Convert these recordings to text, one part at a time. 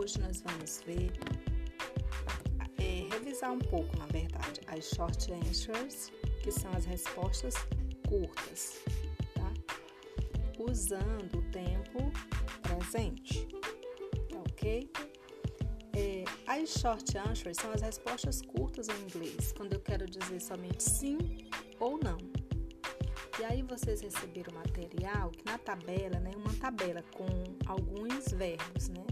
Hoje nós vamos ver, é, revisar um pouco, na verdade, as short answers, que são as respostas curtas, tá? Usando o tempo presente, tá ok? É, as short answers são as respostas curtas em inglês, quando eu quero dizer somente sim ou não. E aí vocês receberam material que na tabela, né, uma tabela com alguns verbos, né?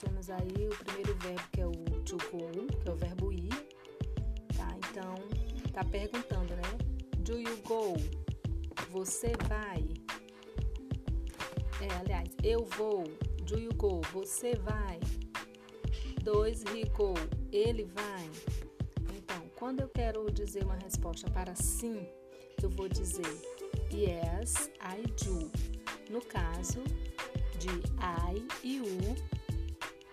Temos aí o primeiro verbo que é o to go, que é o verbo ir, tá? Então, tá perguntando, né? Do you go? Você vai? É, aliás, eu vou. Do you go? Você vai? Dois, he go. Ele vai. Quando eu quero dizer uma resposta para sim, eu vou dizer yes, I do. No caso de I e u,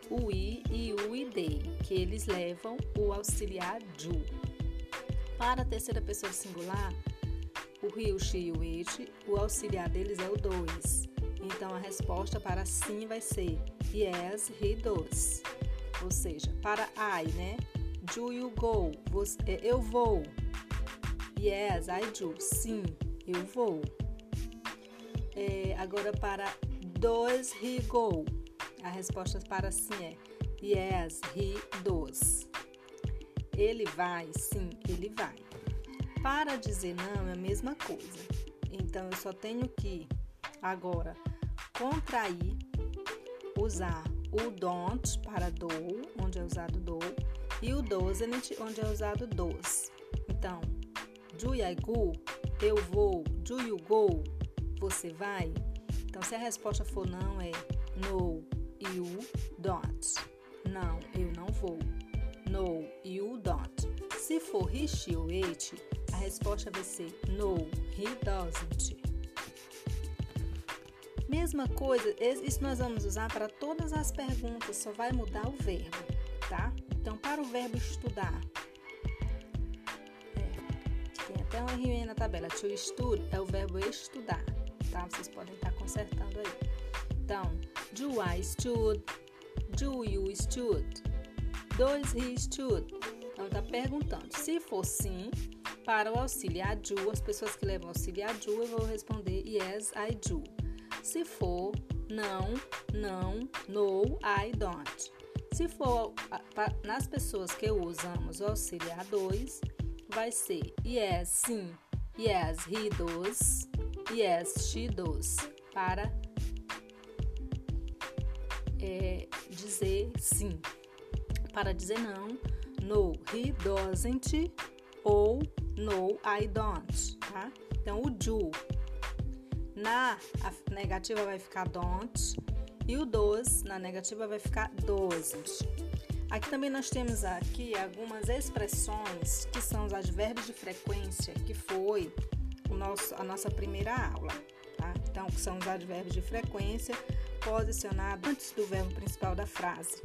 o i e o id, que eles levam o auxiliar do. Para a terceira pessoa singular, o he, o she e o it, o auxiliar deles é o dois. Então a resposta para sim vai ser yes, he does. Ou seja, para I, né? Do you go? Você, é, eu vou. Yes, I do. Sim, eu vou. É, agora para does he go? A resposta para sim é yes, he does. Ele vai? Sim, ele vai. Para dizer não é a mesma coisa. Então eu só tenho que agora contrair, usar o don't para do, onde é usado do, e o doesn't, onde é usado dos. Então, do I go? Eu vou. Do you go? Você vai? Então, se a resposta for não, é no, you don't. Não, eu não vou. No, you don't. Se for he, she ou it, a resposta vai ser no, he doesn't. Mesma coisa, isso nós vamos usar para todas as perguntas, só vai mudar o verbo, tá? Então, para o verbo estudar, é, tem até um RN na tabela. To stud é o verbo estudar, tá? Vocês podem estar consertando aí. Então, do I stud? Do you stud? Does he stud? Então, tá perguntando. Se for sim, para o auxiliar do, as pessoas que levam auxiliar do, eu vou responder yes, I do. Se for não, não, no, I don't. Se for nas pessoas que usamos o auxiliar 2, vai ser yes, sim, yes, he does, yes, she does, para é, dizer sim. Para dizer não, no, he doesn't ou no, I don't, tá? Então, o do na negativa vai ficar don't e o dos na negativa vai ficar doses. Aqui também nós temos aqui algumas expressões que são os advérbios de frequência, que foi o nosso, a nossa primeira aula. Tá? Então, são os advérbios de frequência posicionados antes do verbo principal da frase.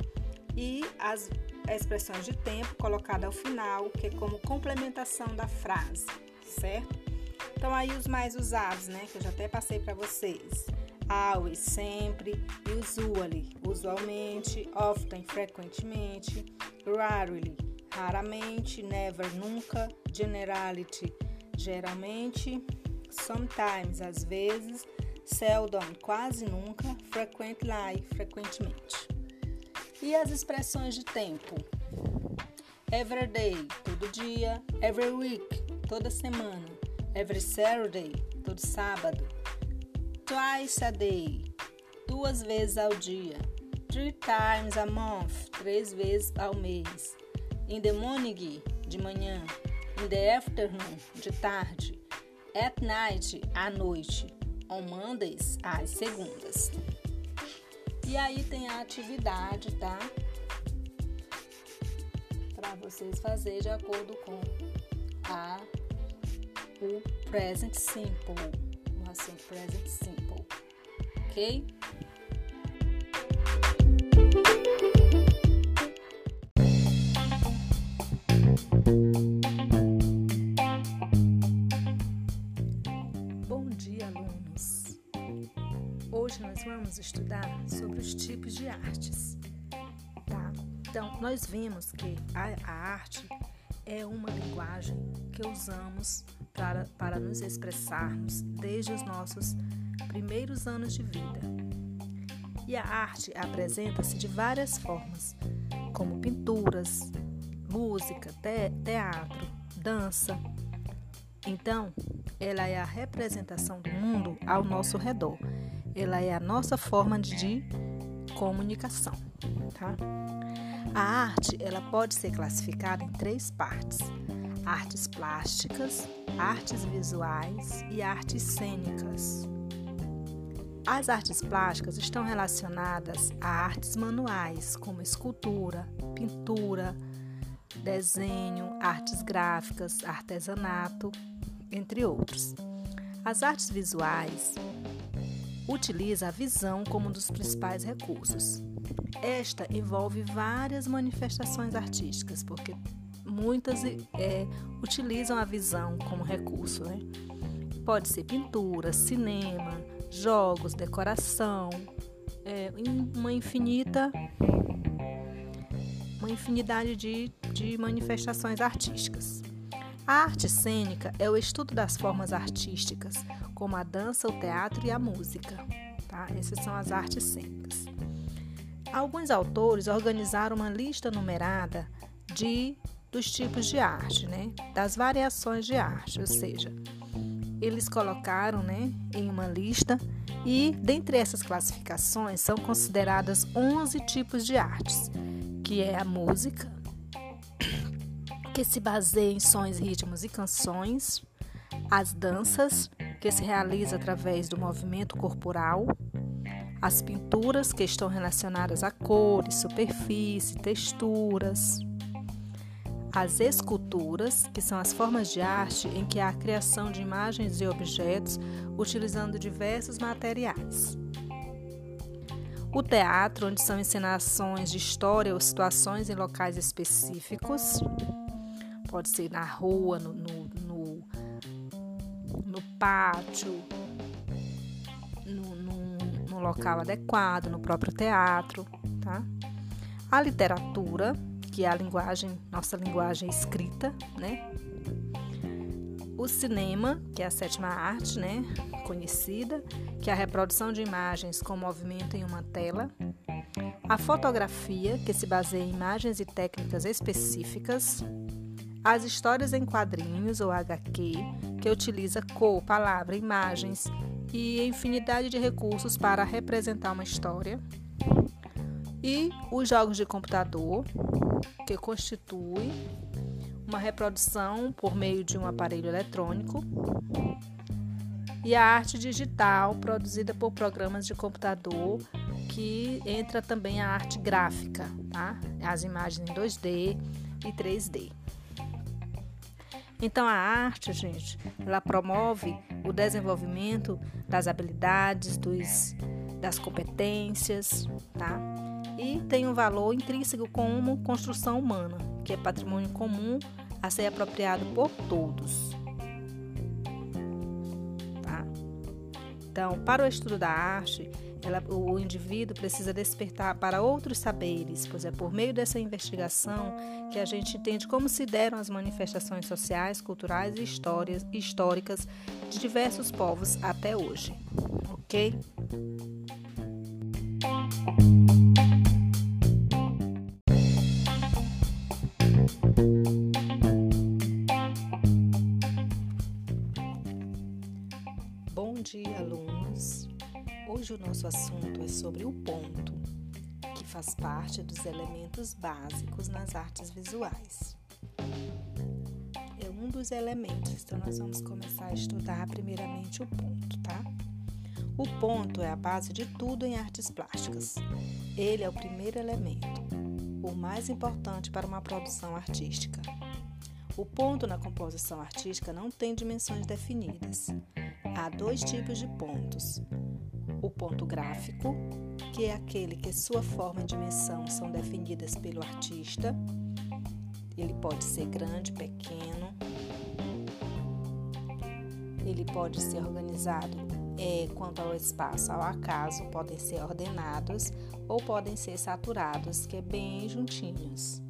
E as expressões de tempo colocadas ao final, que é como complementação da frase, certo? Então, aí os mais usados, né? Que eu já até passei para vocês always, sempre, usually, usualmente, often, frequentemente, rarely, raramente, never, nunca, generality, geralmente, sometimes, às vezes, seldom, quase nunca, frequently, frequentemente. E as expressões de tempo? Every day, todo dia, every week, toda semana, every Saturday, todo sábado, twice a day, duas vezes ao dia. Three times a month, três vezes ao mês. In the morning, de manhã. In the afternoon, de tarde. At night, à noite. On Mondays, às segundas. E aí tem a atividade, tá? Para vocês fazerem de acordo com a o present simple, o assunto present simple ok? Vamos estudar sobre os tipos de artes. Tá? Então, nós vimos que a, a arte é uma linguagem que usamos para, para nos expressarmos desde os nossos primeiros anos de vida. E a arte apresenta-se de várias formas, como pinturas, música, te teatro, dança. Então, ela é a representação do mundo ao nosso redor ela é a nossa forma de comunicação, tá? A arte, ela pode ser classificada em três partes: artes plásticas, artes visuais e artes cênicas. As artes plásticas estão relacionadas a artes manuais, como escultura, pintura, desenho, artes gráficas, artesanato, entre outros. As artes visuais utiliza a visão como um dos principais recursos. Esta envolve várias manifestações artísticas, porque muitas é, utilizam a visão como recurso. Né? Pode ser pintura, cinema, jogos, decoração, é, uma infinita uma infinidade de, de manifestações artísticas. A arte cênica é o estudo das formas artísticas, como a dança, o teatro e a música. Tá? Essas são as artes cênicas. Alguns autores organizaram uma lista numerada de dos tipos de arte, né? das variações de arte, ou seja, eles colocaram né, em uma lista e dentre essas classificações são consideradas 11 tipos de artes, que é a música, que se baseia em sons, ritmos e canções, as danças, que se realiza através do movimento corporal, as pinturas, que estão relacionadas a cores, superfície, texturas, as esculturas, que são as formas de arte em que há a criação de imagens e objetos utilizando diversos materiais. O teatro, onde são encenações de história ou situações em locais específicos, pode ser na rua, no, no, no pátio, no, no local adequado, no próprio teatro, tá? A literatura, que é a linguagem, nossa linguagem escrita, né? O cinema, que é a sétima arte, né, conhecida, que é a reprodução de imagens com movimento em uma tela. A fotografia, que se baseia em imagens e técnicas específicas. As histórias em quadrinhos ou HQ, que utiliza cor, palavra, imagens e infinidade de recursos para representar uma história. E os jogos de computador, que constitui uma reprodução por meio de um aparelho eletrônico. E a arte digital, produzida por programas de computador, que entra também a arte gráfica, tá? As imagens em 2D e 3D. Então a arte, gente, ela promove o desenvolvimento das habilidades, dos, das competências, tá? E tem um valor intrínseco como construção humana, que é patrimônio comum a ser apropriado por todos. Tá? Então, para o estudo da arte, ela, o indivíduo precisa despertar para outros saberes, pois é por meio dessa investigação que a gente entende como se deram as manifestações sociais, culturais e histórias, históricas de diversos povos até hoje. Ok? Nosso assunto é sobre o ponto, que faz parte dos elementos básicos nas artes visuais. É um dos elementos, então nós vamos começar a estudar primeiramente o ponto, tá? O ponto é a base de tudo em artes plásticas. Ele é o primeiro elemento, o mais importante para uma produção artística. O ponto na composição artística não tem dimensões definidas. Há dois tipos de pontos: o ponto gráfico, que é aquele que sua forma e dimensão são definidas pelo artista. Ele pode ser grande, pequeno. Ele pode ser organizado é, quanto ao espaço ao acaso, podem ser ordenados ou podem ser saturados, que é bem juntinhos.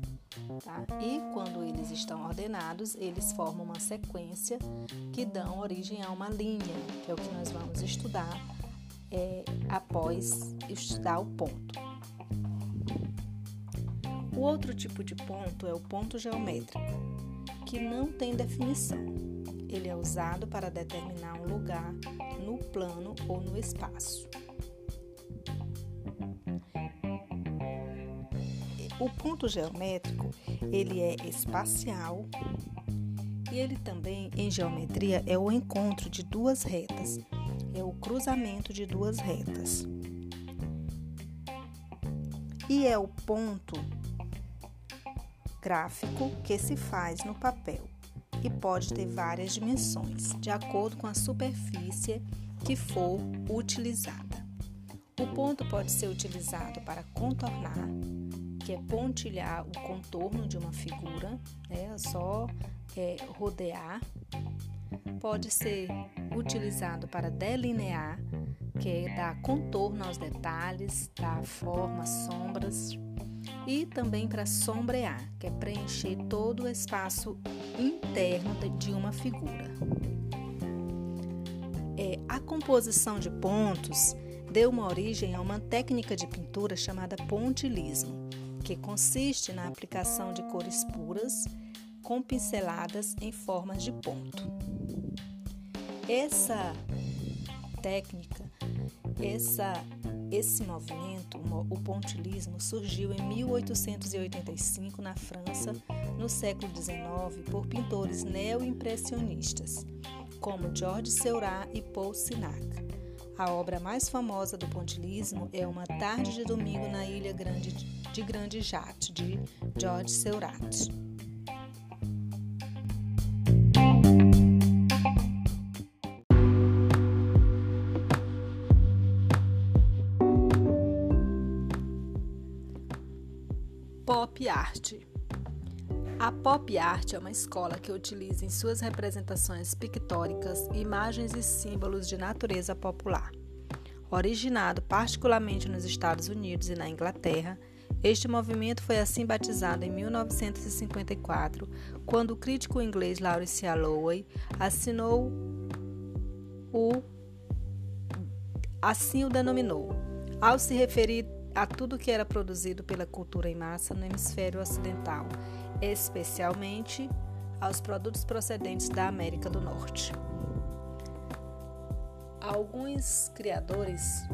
Tá? E quando eles estão ordenados, eles formam uma sequência que dão origem a uma linha, que é o que nós vamos estudar é, após estudar o ponto. O outro tipo de ponto é o ponto geométrico, que não tem definição. Ele é usado para determinar um lugar no plano ou no espaço. O ponto geométrico, ele é espacial e ele também, em geometria, é o encontro de duas retas, é o cruzamento de duas retas. E é o ponto gráfico que se faz no papel e pode ter várias dimensões, de acordo com a superfície que for utilizada. O ponto pode ser utilizado para contornar, que é pontilhar o contorno de uma figura, né? É só é, rodear. Pode ser utilizado para delinear, que é dar contorno aos detalhes, dar forma, sombras. E também para sombrear, que é preencher todo o espaço interno de uma figura. É, a composição de pontos deu uma origem a uma técnica de pintura chamada pontilismo que consiste na aplicação de cores puras com pinceladas em formas de ponto. Essa técnica, essa, esse movimento, o pontilismo, surgiu em 1885 na França, no século XIX, por pintores neo-impressionistas, como George Seurat e Paul Sinac. A obra mais famosa do pontilismo é Uma Tarde de Domingo na Ilha Grande de Grande Jato, de George Seurat. Pop Art a pop art é uma escola que utiliza em suas representações pictóricas imagens e símbolos de natureza popular. Originado particularmente nos Estados Unidos e na Inglaterra, este movimento foi assim batizado em 1954, quando o crítico inglês Laurence Alloway assinou o assim o denominou, ao se referir a tudo que era produzido pela cultura em massa no hemisfério ocidental especialmente aos produtos procedentes da América do Norte. Alguns criadores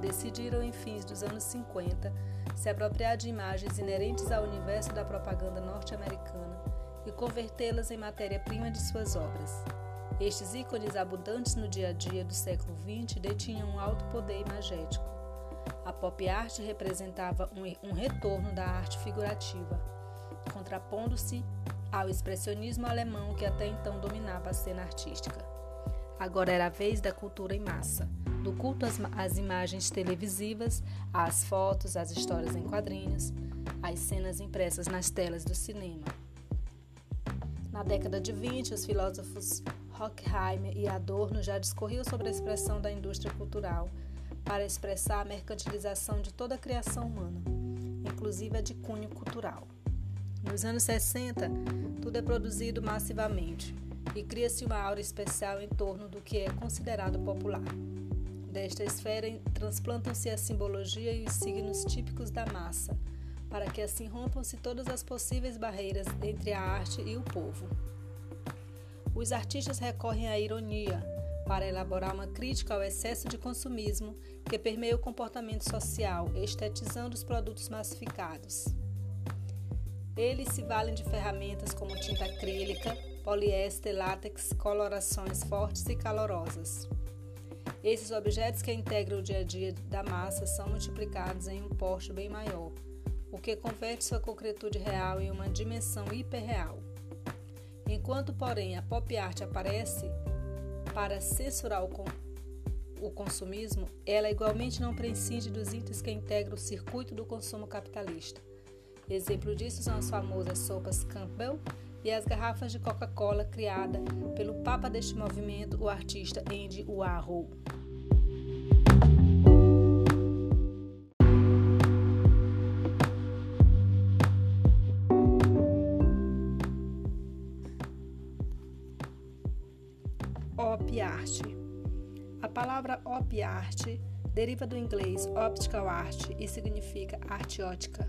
decidiram, em fins dos anos 50, se apropriar de imagens inerentes ao universo da propaganda norte-americana e convertê-las em matéria-prima de suas obras. Estes ícones abundantes no dia a dia do século XX detinham um alto poder imagético. A pop art representava um, um retorno da arte figurativa, contrapondo-se ao expressionismo alemão que até então dominava a cena artística. Agora era a vez da cultura em massa, do culto às, às imagens televisivas, às fotos, às histórias em quadrinhos, às cenas impressas nas telas do cinema. Na década de 20, os filósofos Horkheimer e Adorno já discorriam sobre a expressão da indústria cultural para expressar a mercantilização de toda a criação humana, inclusive a de cunho cultural. Nos anos 60, tudo é produzido massivamente e cria-se uma aura especial em torno do que é considerado popular. Desta esfera transplantam-se a simbologia e os signos típicos da massa, para que assim rompam-se todas as possíveis barreiras entre a arte e o povo. Os artistas recorrem à ironia para elaborar uma crítica ao excesso de consumismo que permeia o comportamento social, estetizando os produtos massificados. Eles se valem de ferramentas como tinta acrílica, poliéster, látex, colorações fortes e calorosas. Esses objetos que integram o dia a dia da massa são multiplicados em um porte bem maior, o que converte sua concretude real em uma dimensão hiperreal. Enquanto, porém, a pop art aparece para censurar o, o consumismo, ela igualmente não prescinde dos itens que integram o circuito do consumo capitalista Exemplo disso são as famosas sopas Campbell e as garrafas de Coca-Cola criada pelo papa deste movimento, o artista Andy Warhol. Palavra Op Art deriva do inglês optical art e significa arte ótica.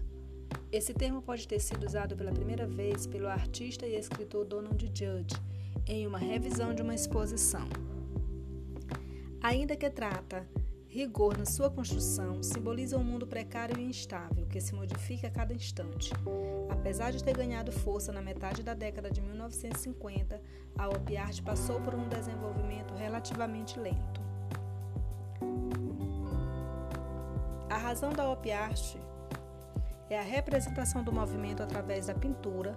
Esse termo pode ter sido usado pela primeira vez pelo artista e escritor Donald Judd em uma revisão de uma exposição. Ainda que trata rigor na sua construção, simboliza um mundo precário e instável que se modifica a cada instante. Apesar de ter ganhado força na metade da década de 1950, a op art passou por um desenvolvimento relativamente lento. A razão da op art é a representação do movimento através da pintura,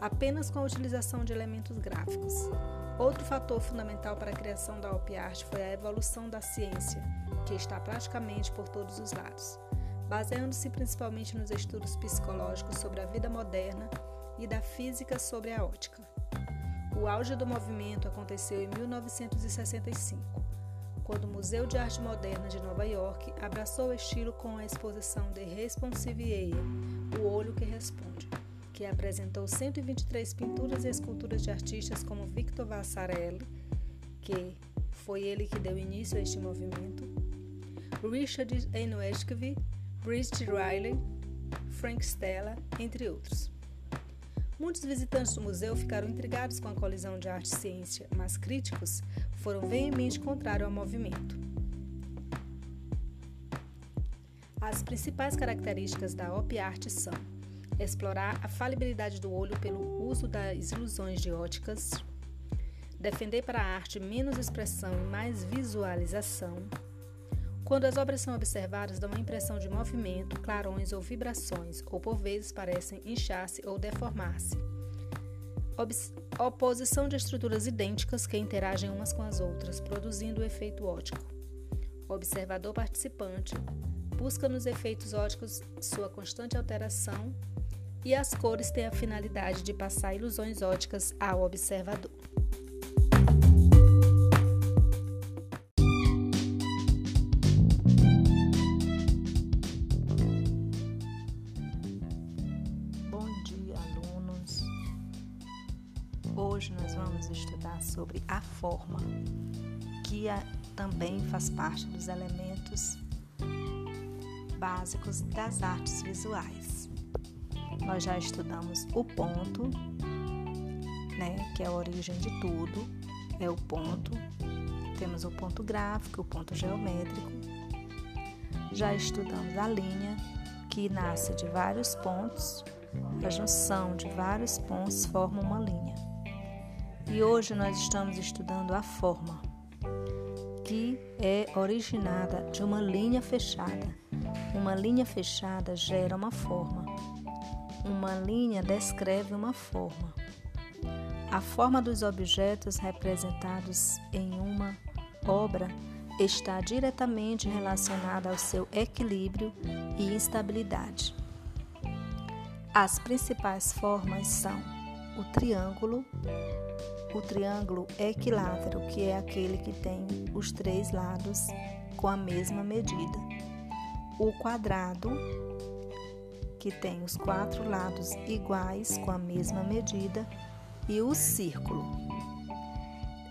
apenas com a utilização de elementos gráficos. Outro fator fundamental para a criação da op art foi a evolução da ciência, que está praticamente por todos os lados, baseando-se principalmente nos estudos psicológicos sobre a vida moderna e da física sobre a ótica. O auge do movimento aconteceu em 1965 quando o Museu de Arte Moderna de Nova York abraçou o estilo com a exposição Responsive Eye, O Olho que Responde, que apresentou 123 pinturas e esculturas de artistas como Victor Vassarelli, que foi ele que deu início a este movimento, Richard Enoeshkvi, Bridget Riley, Frank Stella, entre outros. Muitos visitantes do museu ficaram intrigados com a colisão de arte e ciência, mas críticos foram veemente contrários ao movimento. As principais características da op art são explorar a falibilidade do olho pelo uso das ilusões de óticas, defender para a arte menos expressão e mais visualização. Quando as obras são observadas, dão uma impressão de movimento, clarões ou vibrações, ou por vezes parecem inchar-se ou deformar-se oposição de estruturas idênticas que interagem umas com as outras, produzindo o efeito ótico. O observador participante busca nos efeitos óticos sua constante alteração e as cores têm a finalidade de passar ilusões óticas ao observador. Forma, que também faz parte dos elementos básicos das artes visuais. Nós já estudamos o ponto, né, que é a origem de tudo, é o ponto. Temos o ponto gráfico, o ponto geométrico. Já estudamos a linha, que nasce de vários pontos. A junção de vários pontos forma uma linha. E hoje nós estamos estudando a forma, que é originada de uma linha fechada. Uma linha fechada gera uma forma. Uma linha descreve uma forma. A forma dos objetos representados em uma obra está diretamente relacionada ao seu equilíbrio e estabilidade. As principais formas são o triângulo, o triângulo equilátero, que é aquele que tem os três lados com a mesma medida. O quadrado, que tem os quatro lados iguais com a mesma medida. E o círculo.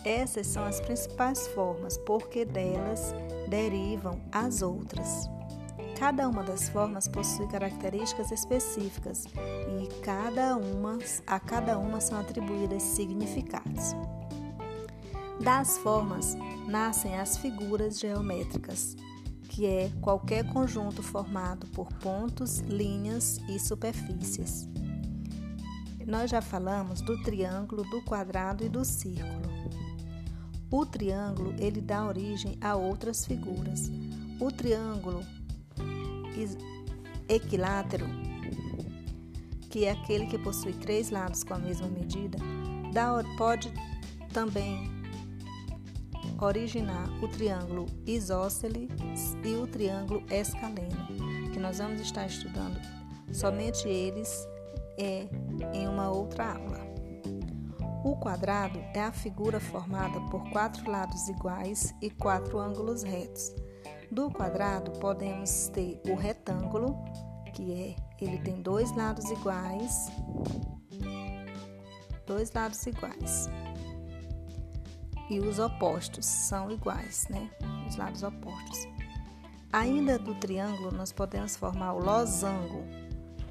Essas são as principais formas, porque delas derivam as outras. Cada uma das formas possui características específicas e cada uma, a cada uma são atribuídas significados. Das formas nascem as figuras geométricas, que é qualquer conjunto formado por pontos, linhas e superfícies. Nós já falamos do triângulo, do quadrado e do círculo. O triângulo ele dá origem a outras figuras. O triângulo equilátero, que é aquele que possui três lados com a mesma medida, pode também originar o triângulo isósceles e o triângulo escaleno, que nós vamos estar estudando somente eles é, em uma outra aula. O quadrado é a figura formada por quatro lados iguais e quatro ângulos retos. Do quadrado podemos ter o retângulo, que é ele tem dois lados iguais, dois lados iguais. e os opostos são iguais, né? Os lados opostos. Ainda do triângulo, nós podemos formar o losango,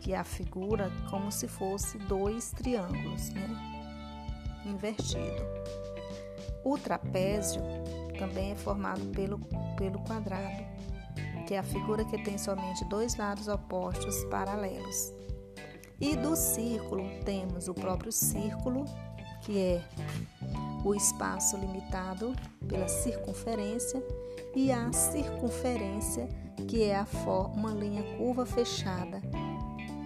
que é a figura como se fosse dois triângulos, né? Invertido. O trapézio também é formado pelo, pelo quadrado, que é a figura que tem somente dois lados opostos paralelos. E do círculo temos o próprio círculo, que é o espaço limitado pela circunferência, e a circunferência, que é uma linha curva fechada,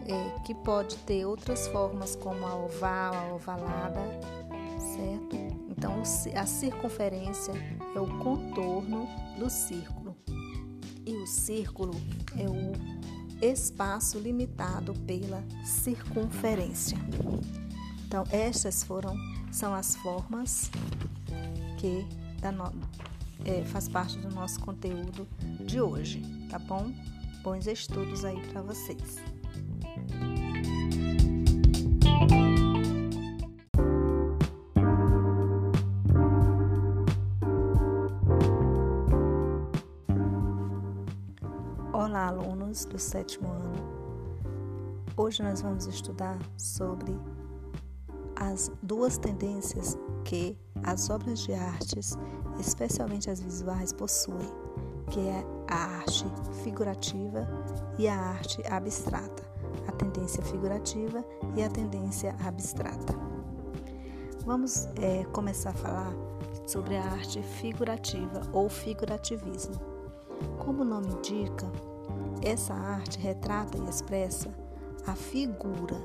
é, que pode ter outras formas como a oval, a ovalada, certo? Então, a circunferência é o contorno do círculo e o círculo é o espaço limitado pela circunferência. Então, estas foram são as formas que no, é, faz parte do nosso conteúdo de hoje, tá bom? Bons estudos aí para vocês. Alunos do sétimo ano. Hoje nós vamos estudar sobre as duas tendências que as obras de artes, especialmente as visuais, possuem, que é a arte figurativa e a arte abstrata, a tendência figurativa e a tendência abstrata. Vamos é, começar a falar sobre a arte figurativa ou figurativismo. Como o nome indica, essa arte retrata e expressa a figura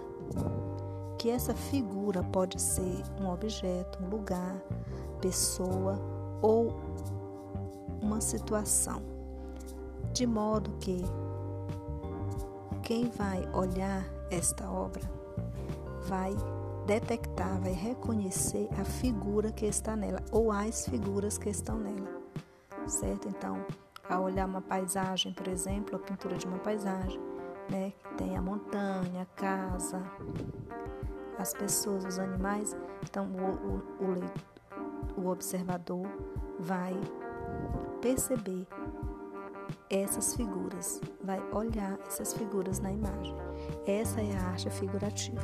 que essa figura pode ser um objeto, um lugar, pessoa ou uma situação, de modo que quem vai olhar esta obra vai detectar, vai reconhecer a figura que está nela ou as figuras que estão nela, certo? Então, ao olhar uma paisagem, por exemplo, a pintura de uma paisagem, né, que tem a montanha, a casa, as pessoas, os animais. Então, o, o, o, o observador vai perceber essas figuras, vai olhar essas figuras na imagem. Essa é a arte figurativa.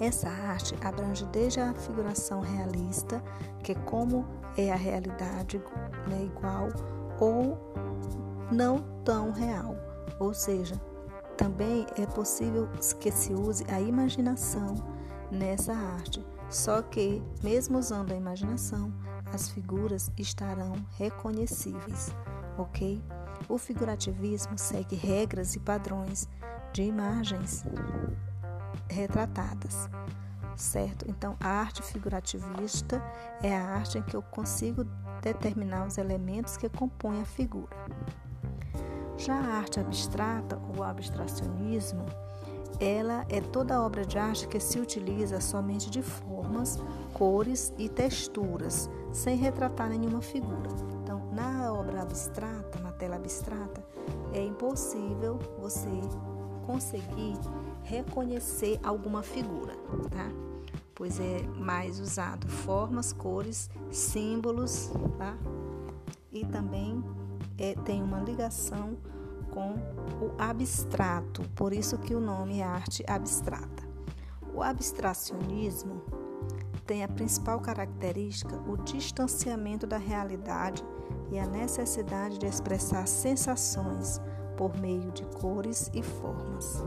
Essa arte abrange desde a figuração realista, que é como é a realidade né, igual, ou não tão real, ou seja, também é possível que se use a imaginação nessa arte, só que, mesmo usando a imaginação, as figuras estarão reconhecíveis, ok? O figurativismo segue regras e padrões de imagens retratadas, certo? Então, a arte figurativista é a arte em que eu consigo determinar os elementos que compõem a figura. Já a arte abstrata ou abstracionismo, ela é toda obra de arte que se utiliza somente de formas, cores e texturas, sem retratar nenhuma figura. Então, na obra abstrata, na tela abstrata, é impossível você conseguir reconhecer alguma figura, tá? Pois é mais usado formas, cores, símbolos, tá? E também é, tem uma ligação com o abstrato, por isso que o nome é arte abstrata. O abstracionismo tem a principal característica o distanciamento da realidade e a necessidade de expressar sensações por meio de cores e formas.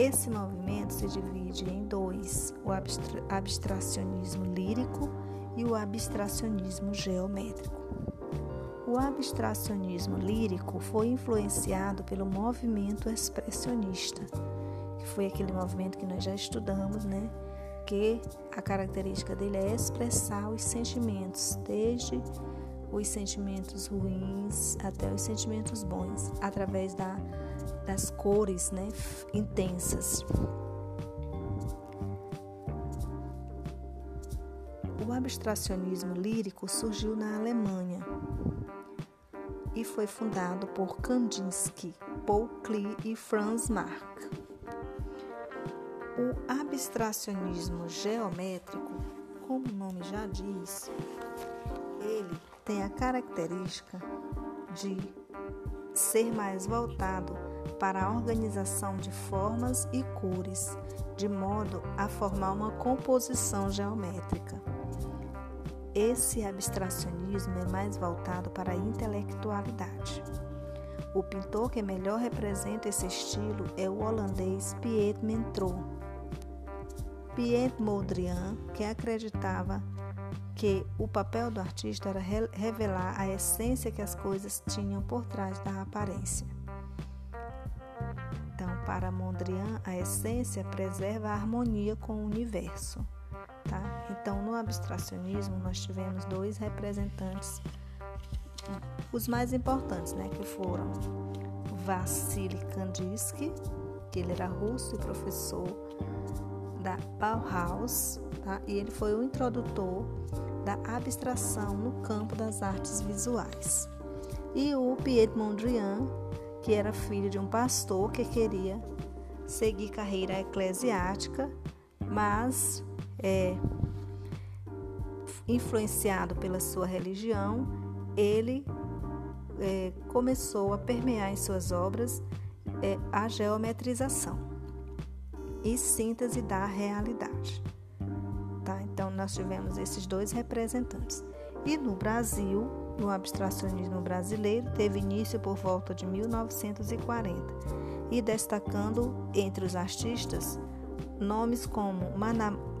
Esse movimento se divide em dois: o abstracionismo lírico e o abstracionismo geométrico. O abstracionismo lírico foi influenciado pelo movimento expressionista, que foi aquele movimento que nós já estudamos, né? Que a característica dele é expressar os sentimentos, desde os sentimentos ruins até os sentimentos bons, através da, das cores né, intensas. O abstracionismo lírico surgiu na Alemanha e foi fundado por Kandinsky, Paul Klee e Franz Marc. O abstracionismo geométrico como o nome já diz, ele tem a característica de ser mais voltado para a organização de formas e cores, de modo a formar uma composição geométrica. Esse abstracionismo é mais voltado para a intelectualidade. O pintor que melhor representa esse estilo é o holandês Piet Mentrou. Piet Mondrian, que acreditava que o papel do artista era revelar a essência que as coisas tinham por trás da aparência. Para Mondrian, a essência preserva a harmonia com o universo. Tá? Então, no abstracionismo, nós tivemos dois representantes, os mais importantes, né, que foram Vassily Kandinsky, que ele era russo e professor da Bauhaus, tá? e ele foi o introdutor da abstração no campo das artes visuais. E o Piet Mondrian, que era filho de um pastor que queria seguir carreira eclesiástica, mas é, influenciado pela sua religião, ele é, começou a permear em suas obras é, a geometrização e síntese da realidade. Tá? Então, nós tivemos esses dois representantes. E no Brasil, no abstracionismo brasileiro, teve início por volta de 1940 e destacando entre os artistas nomes como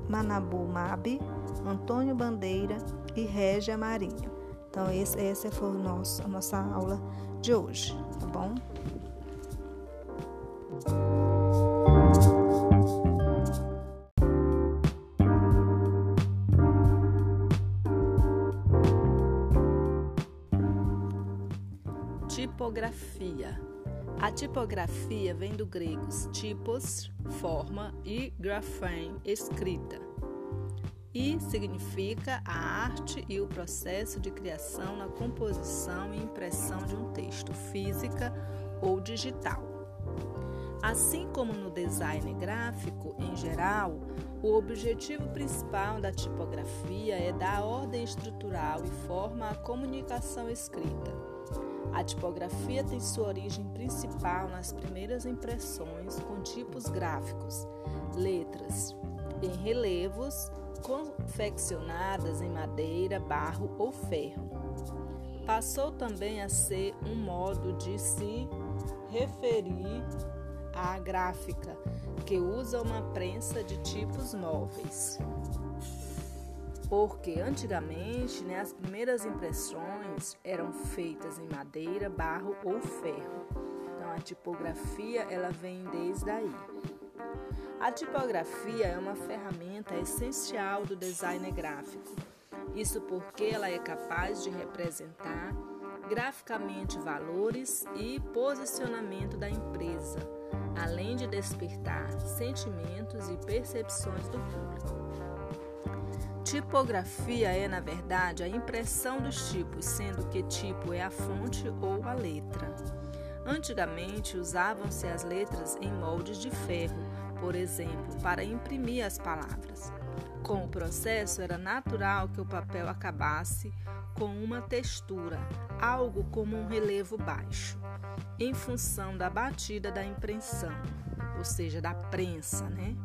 Manabu Mabi, Antônio Bandeira e Régia Marinho. Então, esse, essa foi nosso, a nossa aula de hoje, tá bom? Tipografia. A tipografia vem do grego tipos, forma, e graphein, escrita. E significa a arte e o processo de criação na composição e impressão de um texto, física ou digital. Assim como no design gráfico em geral, o objetivo principal da tipografia é dar ordem estrutural e forma à comunicação escrita. A tipografia tem sua origem principal nas primeiras impressões com tipos gráficos, letras, em relevos confeccionadas em madeira, barro ou ferro. Passou também a ser um modo de se referir à gráfica, que usa uma prensa de tipos móveis porque antigamente né, as primeiras impressões eram feitas em madeira, barro ou ferro. Então a tipografia ela vem desde aí. A tipografia é uma ferramenta essencial do design gráfico. Isso porque ela é capaz de representar graficamente valores e posicionamento da empresa, além de despertar sentimentos e percepções do público. Tipografia é, na verdade, a impressão dos tipos, sendo que tipo é a fonte ou a letra. Antigamente usavam-se as letras em moldes de ferro, por exemplo, para imprimir as palavras. Com o processo, era natural que o papel acabasse com uma textura, algo como um relevo baixo, em função da batida da impressão, ou seja, da prensa, né?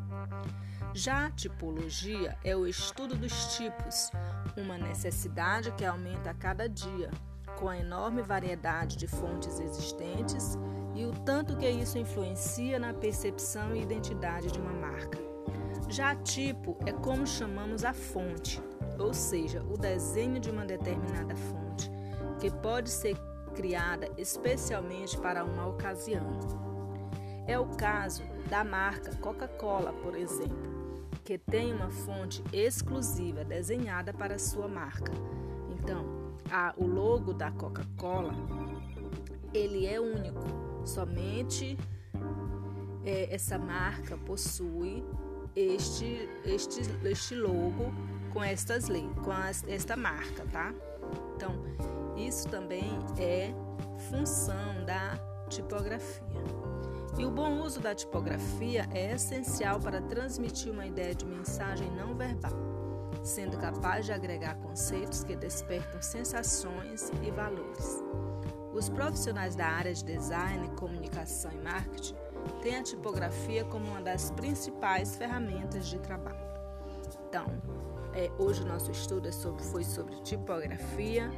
Já a tipologia é o estudo dos tipos, uma necessidade que aumenta a cada dia, com a enorme variedade de fontes existentes e o tanto que isso influencia na percepção e identidade de uma marca. Já tipo é como chamamos a fonte, ou seja, o desenho de uma determinada fonte, que pode ser criada especialmente para uma ocasião. É o caso da marca Coca-Cola, por exemplo que tem uma fonte exclusiva desenhada para sua marca. Então, a, o logo da Coca-Cola ele é único. Somente é, essa marca possui este, este, este logo com estas com as, esta marca, tá? Então, isso também é função da tipografia. E o bom uso da tipografia é essencial para transmitir uma ideia de mensagem não verbal. sendo capaz de agregar conceitos que despertam sensações e valores. Os profissionais da área de design, comunicação e marketing têm a tipografia como uma das principais ferramentas de trabalho. Então, é, hoje o nosso estudo é sobre, foi sobre tipografia